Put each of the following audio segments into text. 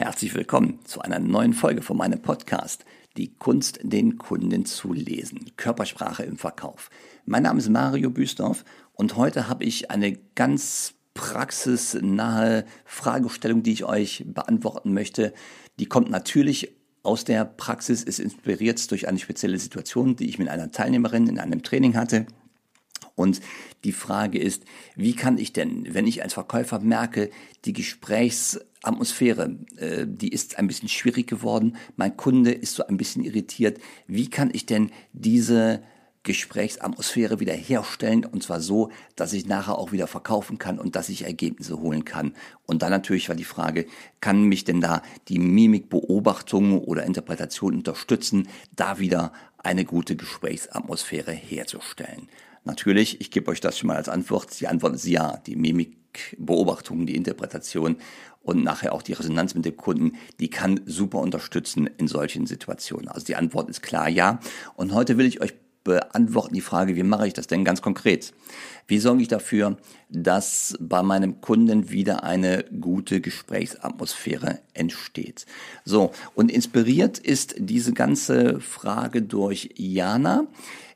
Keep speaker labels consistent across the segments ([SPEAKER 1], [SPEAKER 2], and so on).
[SPEAKER 1] Herzlich willkommen zu einer neuen Folge von meinem Podcast. Die Kunst, den Kunden zu lesen. Körpersprache im Verkauf. Mein Name ist Mario Büstorf und heute habe ich eine ganz praxisnahe Fragestellung, die ich euch beantworten möchte. Die kommt natürlich aus der Praxis, ist inspiriert durch eine spezielle Situation, die ich mit einer Teilnehmerin in einem Training hatte. Und die Frage ist, wie kann ich denn, wenn ich als Verkäufer merke, die Gesprächsatmosphäre, äh, die ist ein bisschen schwierig geworden, mein Kunde ist so ein bisschen irritiert, wie kann ich denn diese Gesprächsatmosphäre wieder herstellen und zwar so, dass ich nachher auch wieder verkaufen kann und dass ich Ergebnisse holen kann. Und dann natürlich war die Frage, kann mich denn da die Mimikbeobachtung oder Interpretation unterstützen, da wieder eine gute Gesprächsatmosphäre herzustellen? Natürlich, ich gebe euch das schon mal als Antwort. Die Antwort ist ja. Die Mimikbeobachtung, die Interpretation und nachher auch die Resonanz mit dem Kunden, die kann super unterstützen in solchen Situationen. Also die Antwort ist klar ja. Und heute will ich euch beantworten die Frage, wie mache ich das denn ganz konkret? Wie sorge ich dafür, dass bei meinem Kunden wieder eine gute Gesprächsatmosphäre entsteht? So, und inspiriert ist diese ganze Frage durch Jana.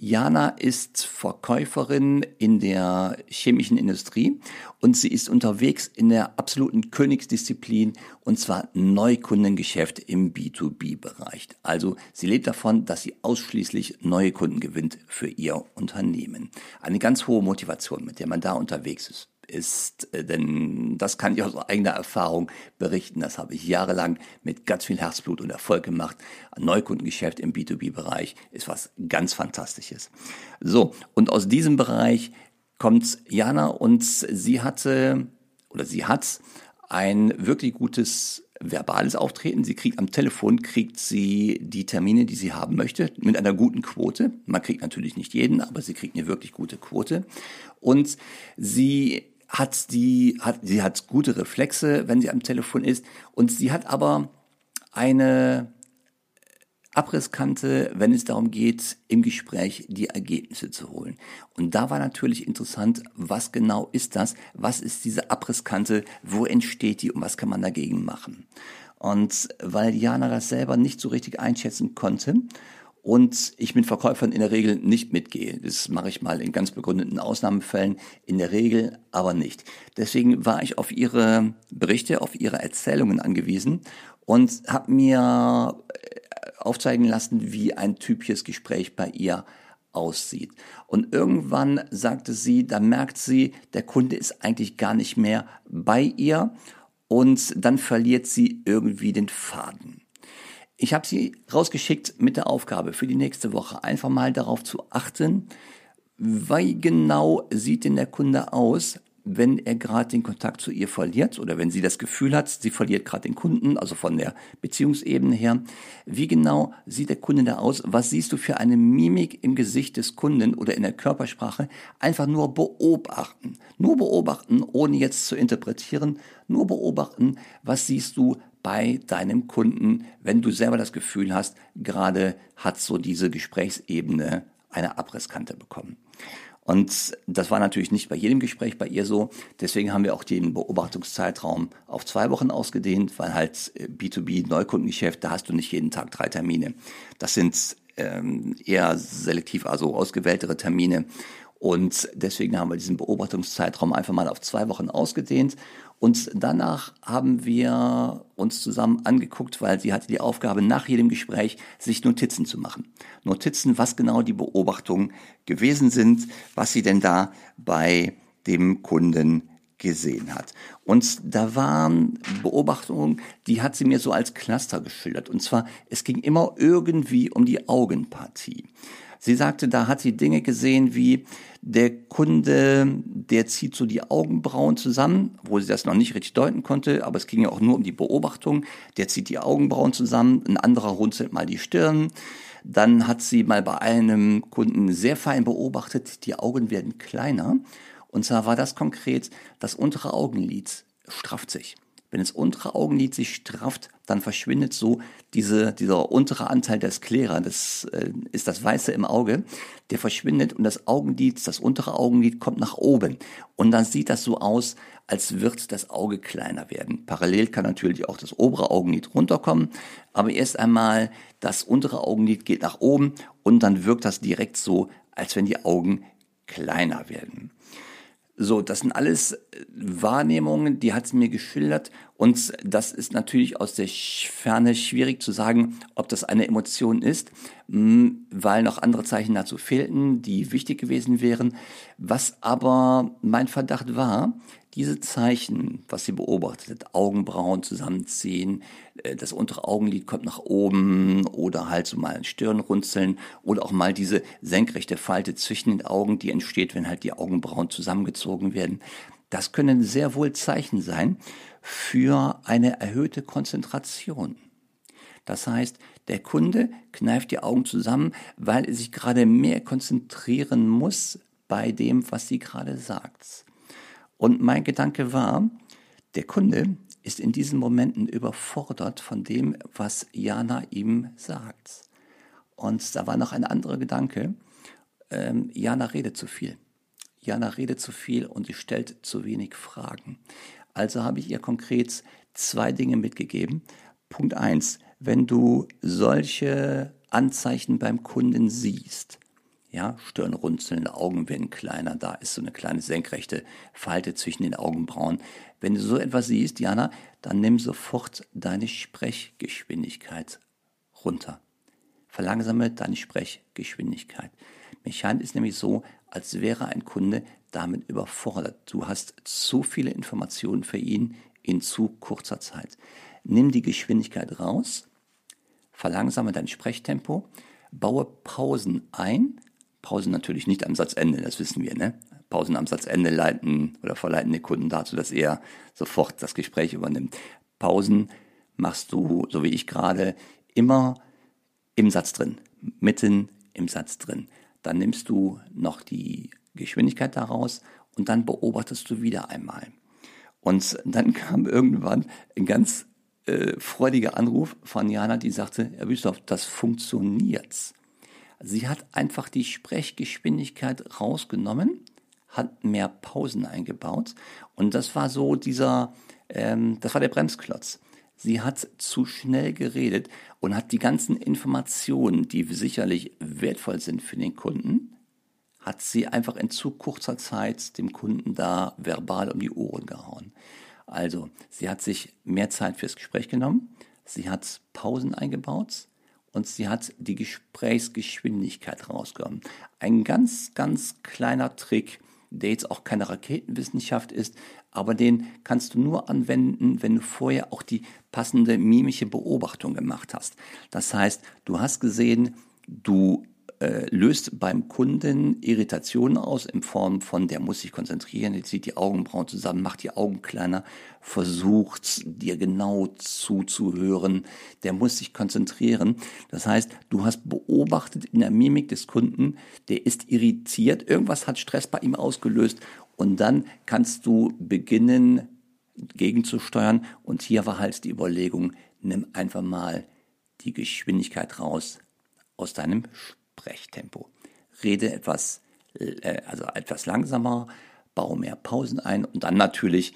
[SPEAKER 1] Jana ist Verkäuferin in der chemischen Industrie und sie ist unterwegs in der absoluten Königsdisziplin und zwar Neukundengeschäft im B2B-Bereich. Also sie lebt davon, dass sie ausschließlich neue Kunden gewinnt für ihr Unternehmen. Eine ganz hohe Motivation, mit der man da unterwegs ist ist, äh, denn das kann ich aus eigener Erfahrung berichten. Das habe ich jahrelang mit ganz viel Herzblut und Erfolg gemacht. Ein Neukundengeschäft im B2B-Bereich ist was ganz Fantastisches. So, und aus diesem Bereich kommt Jana und sie hatte oder sie hat ein wirklich gutes verbales Auftreten. Sie kriegt am Telefon, kriegt sie die Termine, die sie haben möchte, mit einer guten Quote. Man kriegt natürlich nicht jeden, aber sie kriegt eine wirklich gute Quote. Und sie hat die, hat, sie hat gute Reflexe, wenn sie am Telefon ist. Und sie hat aber eine Abrisskante, wenn es darum geht, im Gespräch die Ergebnisse zu holen. Und da war natürlich interessant, was genau ist das? Was ist diese Abrisskante? Wo entsteht die und was kann man dagegen machen? Und weil Jana das selber nicht so richtig einschätzen konnte und ich mit Verkäufern in der Regel nicht mitgehe. Das mache ich mal in ganz begründeten Ausnahmefällen, in der Regel aber nicht. Deswegen war ich auf ihre Berichte, auf ihre Erzählungen angewiesen und habe mir äh, aufzeigen lassen, wie ein typisches Gespräch bei ihr aussieht. Und irgendwann sagte sie, da merkt sie, der Kunde ist eigentlich gar nicht mehr bei ihr und dann verliert sie irgendwie den Faden. Ich habe sie rausgeschickt mit der Aufgabe für die nächste Woche einfach mal darauf zu achten, wie genau sieht denn der Kunde aus, wenn er gerade den Kontakt zu ihr verliert oder wenn sie das Gefühl hat, sie verliert gerade den Kunden, also von der Beziehungsebene her. Wie genau sieht der Kunde da aus? Was siehst du für eine Mimik im Gesicht des Kunden oder in der Körpersprache? Einfach nur beobachten. Nur beobachten, ohne jetzt zu interpretieren. Nur beobachten, was siehst du bei deinem Kunden, wenn du selber das Gefühl hast, gerade hat so diese Gesprächsebene eine Abrisskante bekommen. Und das war natürlich nicht bei jedem Gespräch bei ihr so. Deswegen haben wir auch den Beobachtungszeitraum auf zwei Wochen ausgedehnt, weil halt B2B äh, Neukundengeschäft, da hast du nicht jeden Tag drei Termine. Das sind ähm, eher selektiv, also ausgewähltere Termine. Und deswegen haben wir diesen Beobachtungszeitraum einfach mal auf zwei Wochen ausgedehnt. Und danach haben wir uns zusammen angeguckt, weil sie hatte die Aufgabe, nach jedem Gespräch sich Notizen zu machen. Notizen, was genau die Beobachtungen gewesen sind, was sie denn da bei dem Kunden gesehen hat. Und da waren Beobachtungen, die hat sie mir so als Cluster geschildert. Und zwar, es ging immer irgendwie um die Augenpartie. Sie sagte, da hat sie Dinge gesehen wie der Kunde, der zieht so die Augenbrauen zusammen, wo sie das noch nicht richtig deuten konnte, aber es ging ja auch nur um die Beobachtung. Der zieht die Augenbrauen zusammen, ein anderer runzelt mal die Stirn. Dann hat sie mal bei einem Kunden sehr fein beobachtet, die Augen werden kleiner. Und zwar war das konkret, das untere Augenlid strafft sich. Wenn das untere Augenlid sich strafft, dann verschwindet so diese, dieser untere Anteil der Sklera, das äh, ist das Weiße im Auge, der verschwindet und das Augenlid, das untere Augenlid kommt nach oben. Und dann sieht das so aus, als wird das Auge kleiner werden. Parallel kann natürlich auch das obere Augenlid runterkommen, aber erst einmal das untere Augenlid geht nach oben und dann wirkt das direkt so, als wenn die Augen kleiner werden. So, das sind alles äh, Wahrnehmungen, die hat sie mir geschildert und das ist natürlich aus der Ferne schwierig zu sagen, ob das eine Emotion ist, weil noch andere Zeichen dazu fehlten, die wichtig gewesen wären. Was aber mein Verdacht war, diese Zeichen, was sie beobachtet, Augenbrauen zusammenziehen, äh, das untere Augenlid kommt nach oben oder halt so mal ein Stirnrunzeln oder auch mal diese senkrechte Falte zwischen den Augen, die entsteht, wenn halt die Augenbrauen zusammengezogen werden. Das können sehr wohl Zeichen sein für eine erhöhte Konzentration. Das heißt, der Kunde kneift die Augen zusammen, weil er sich gerade mehr konzentrieren muss bei dem, was sie gerade sagt. Und mein Gedanke war, der Kunde ist in diesen Momenten überfordert von dem, was Jana ihm sagt. Und da war noch ein anderer Gedanke. Ähm, Jana redet zu viel. Jana redet zu viel und sie stellt zu wenig Fragen. Also habe ich ihr konkret zwei Dinge mitgegeben. Punkt eins: Wenn du solche Anzeichen beim Kunden siehst, ja, Stirnrunzeln, Augen werden kleiner, da ist so eine kleine senkrechte Falte zwischen den Augenbrauen. Wenn du so etwas siehst, Jana, dann nimm sofort deine Sprechgeschwindigkeit runter. Verlangsame deine Sprechgeschwindigkeit. Mir scheint es nämlich so, als wäre ein Kunde damit überfordert. Du hast zu viele Informationen für ihn in zu kurzer Zeit. Nimm die Geschwindigkeit raus, verlangsame dein Sprechtempo, baue Pausen ein, Pausen natürlich nicht am Satzende, das wissen wir, ne? Pausen am Satzende leiten oder verleiten die Kunden dazu, dass er sofort das Gespräch übernimmt. Pausen machst du, so wie ich gerade, immer im Satz drin, mitten im Satz drin. Dann nimmst du noch die Geschwindigkeit daraus und dann beobachtest du wieder einmal. Und dann kam irgendwann ein ganz äh, freudiger Anruf von Jana, die sagte, Herr Büstorf, das funktioniert. Sie hat einfach die Sprechgeschwindigkeit rausgenommen, hat mehr Pausen eingebaut und das war so dieser, ähm, das war der Bremsklotz. Sie hat zu schnell geredet und hat die ganzen Informationen, die sicherlich wertvoll sind für den Kunden, hat sie einfach in zu kurzer Zeit dem Kunden da verbal um die Ohren gehauen. Also, sie hat sich mehr Zeit fürs Gespräch genommen, sie hat Pausen eingebaut, und sie hat die Gesprächsgeschwindigkeit rausgenommen. Ein ganz, ganz kleiner Trick, der jetzt auch keine Raketenwissenschaft ist, aber den kannst du nur anwenden, wenn du vorher auch die passende mimische Beobachtung gemacht hast. Das heißt, du hast gesehen, du äh, löst beim Kunden Irritationen aus in Form von, der muss sich konzentrieren, jetzt zieht die Augenbrauen zusammen, macht die Augen kleiner, versucht dir genau zuzuhören, der muss sich konzentrieren. Das heißt, du hast beobachtet in der Mimik des Kunden, der ist irritiert, irgendwas hat Stress bei ihm ausgelöst und dann kannst du beginnen, gegenzusteuern und hier war halt die Überlegung, nimm einfach mal die Geschwindigkeit raus aus deinem Sprechtempo. Rede etwas, äh, also etwas langsamer, baue mehr Pausen ein und dann natürlich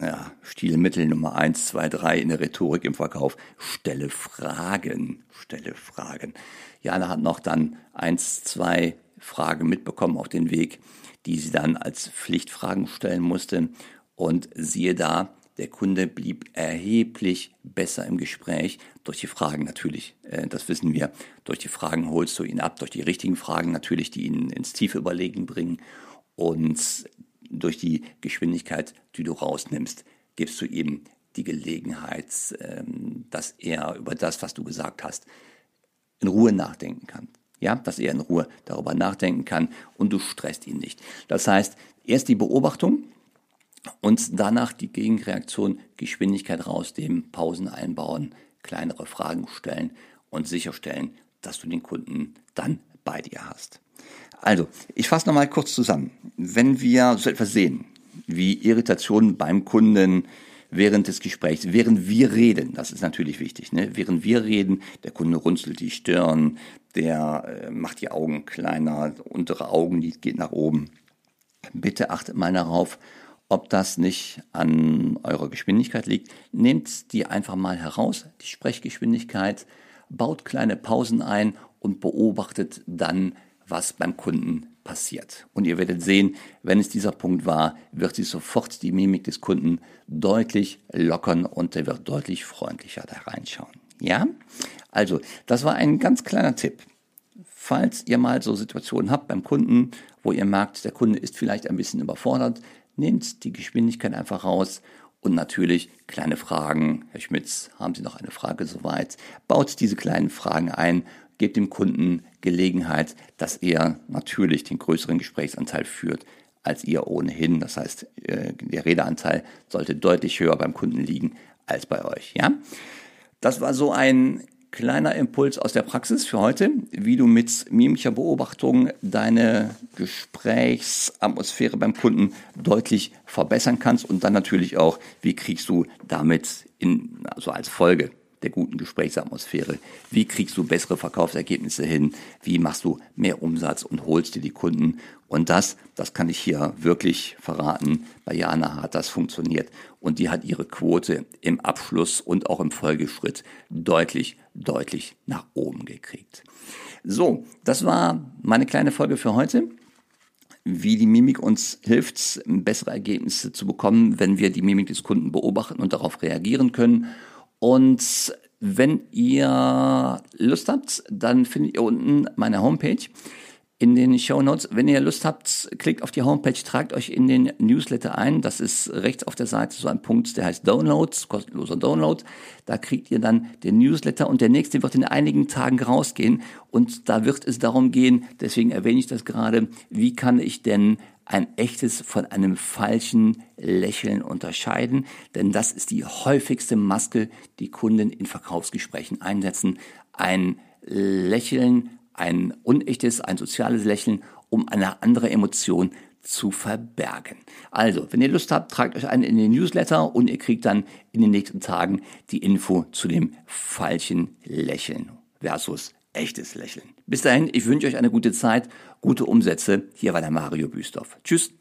[SPEAKER 1] ja, Stilmittel Nummer eins, zwei, drei in der Rhetorik im Verkauf. Stelle Fragen, stelle Fragen. Jana hat noch dann eins, zwei Fragen mitbekommen auf den Weg, die sie dann als Pflichtfragen stellen musste. Und siehe da, der Kunde blieb erheblich besser im Gespräch durch die Fragen natürlich. Äh, das wissen wir. Durch die Fragen holst du ihn ab, durch die richtigen Fragen natürlich, die ihn ins tiefe Überlegen bringen. Und durch die Geschwindigkeit, die du rausnimmst, gibst du ihm die Gelegenheit, ähm, dass er über das, was du gesagt hast, in Ruhe nachdenken kann. Ja, dass er in Ruhe darüber nachdenken kann und du stresst ihn nicht. Das heißt, erst die Beobachtung, und danach die Gegenreaktion, Geschwindigkeit rausnehmen, Pausen einbauen, kleinere Fragen stellen und sicherstellen, dass du den Kunden dann bei dir hast. Also, ich fasse nochmal kurz zusammen. Wenn wir so etwas sehen, wie Irritationen beim Kunden während des Gesprächs, während wir reden, das ist natürlich wichtig, ne? während wir reden, der Kunde runzelt die Stirn, der äh, macht die Augen kleiner, untere Augenlid geht nach oben. Bitte achtet mal darauf, ob das nicht an eurer Geschwindigkeit liegt. Nehmt die einfach mal heraus, die Sprechgeschwindigkeit, baut kleine Pausen ein und beobachtet dann, was beim Kunden passiert. Und ihr werdet sehen, wenn es dieser Punkt war, wird sich sofort die Mimik des Kunden deutlich lockern und er wird deutlich freundlicher da reinschauen. Ja? Also, das war ein ganz kleiner Tipp. Falls ihr mal so Situationen habt beim Kunden, wo ihr merkt, der Kunde ist vielleicht ein bisschen überfordert, nehmt die Geschwindigkeit einfach raus und natürlich kleine Fragen. Herr Schmitz, haben Sie noch eine Frage soweit? Baut diese kleinen Fragen ein gebt dem Kunden Gelegenheit, dass er natürlich den größeren Gesprächsanteil führt als ihr ohnehin. Das heißt, äh, der Redeanteil sollte deutlich höher beim Kunden liegen als bei euch. Ja, das war so ein kleiner Impuls aus der Praxis für heute, wie du mit mimischer Beobachtung deine Gesprächsatmosphäre beim Kunden deutlich verbessern kannst und dann natürlich auch, wie kriegst du damit in, also als Folge der guten Gesprächsatmosphäre? Wie kriegst du bessere Verkaufsergebnisse hin? Wie machst du mehr Umsatz und holst dir die Kunden? Und das, das kann ich hier wirklich verraten. Bei Jana hat das funktioniert und die hat ihre Quote im Abschluss und auch im Folgeschritt deutlich, deutlich nach oben gekriegt. So, das war meine kleine Folge für heute. Wie die Mimik uns hilft, bessere Ergebnisse zu bekommen, wenn wir die Mimik des Kunden beobachten und darauf reagieren können. Und wenn ihr Lust habt, dann findet ihr unten meine Homepage in den Show Notes. Wenn ihr Lust habt, klickt auf die Homepage, tragt euch in den Newsletter ein. Das ist rechts auf der Seite so ein Punkt, der heißt Downloads, kostenloser Download. Da kriegt ihr dann den Newsletter und der nächste wird in einigen Tagen rausgehen. Und da wird es darum gehen, deswegen erwähne ich das gerade, wie kann ich denn ein echtes von einem falschen Lächeln unterscheiden, denn das ist die häufigste Maske, die Kunden in Verkaufsgesprächen einsetzen. Ein Lächeln, ein unechtes, ein soziales Lächeln, um eine andere Emotion zu verbergen. Also, wenn ihr Lust habt, tragt euch ein in den Newsletter und ihr kriegt dann in den nächsten Tagen die Info zu dem falschen Lächeln versus echtes Lächeln. Bis dahin, ich wünsche euch eine gute Zeit, gute Umsätze. Hier war der Mario Büstorf. Tschüss.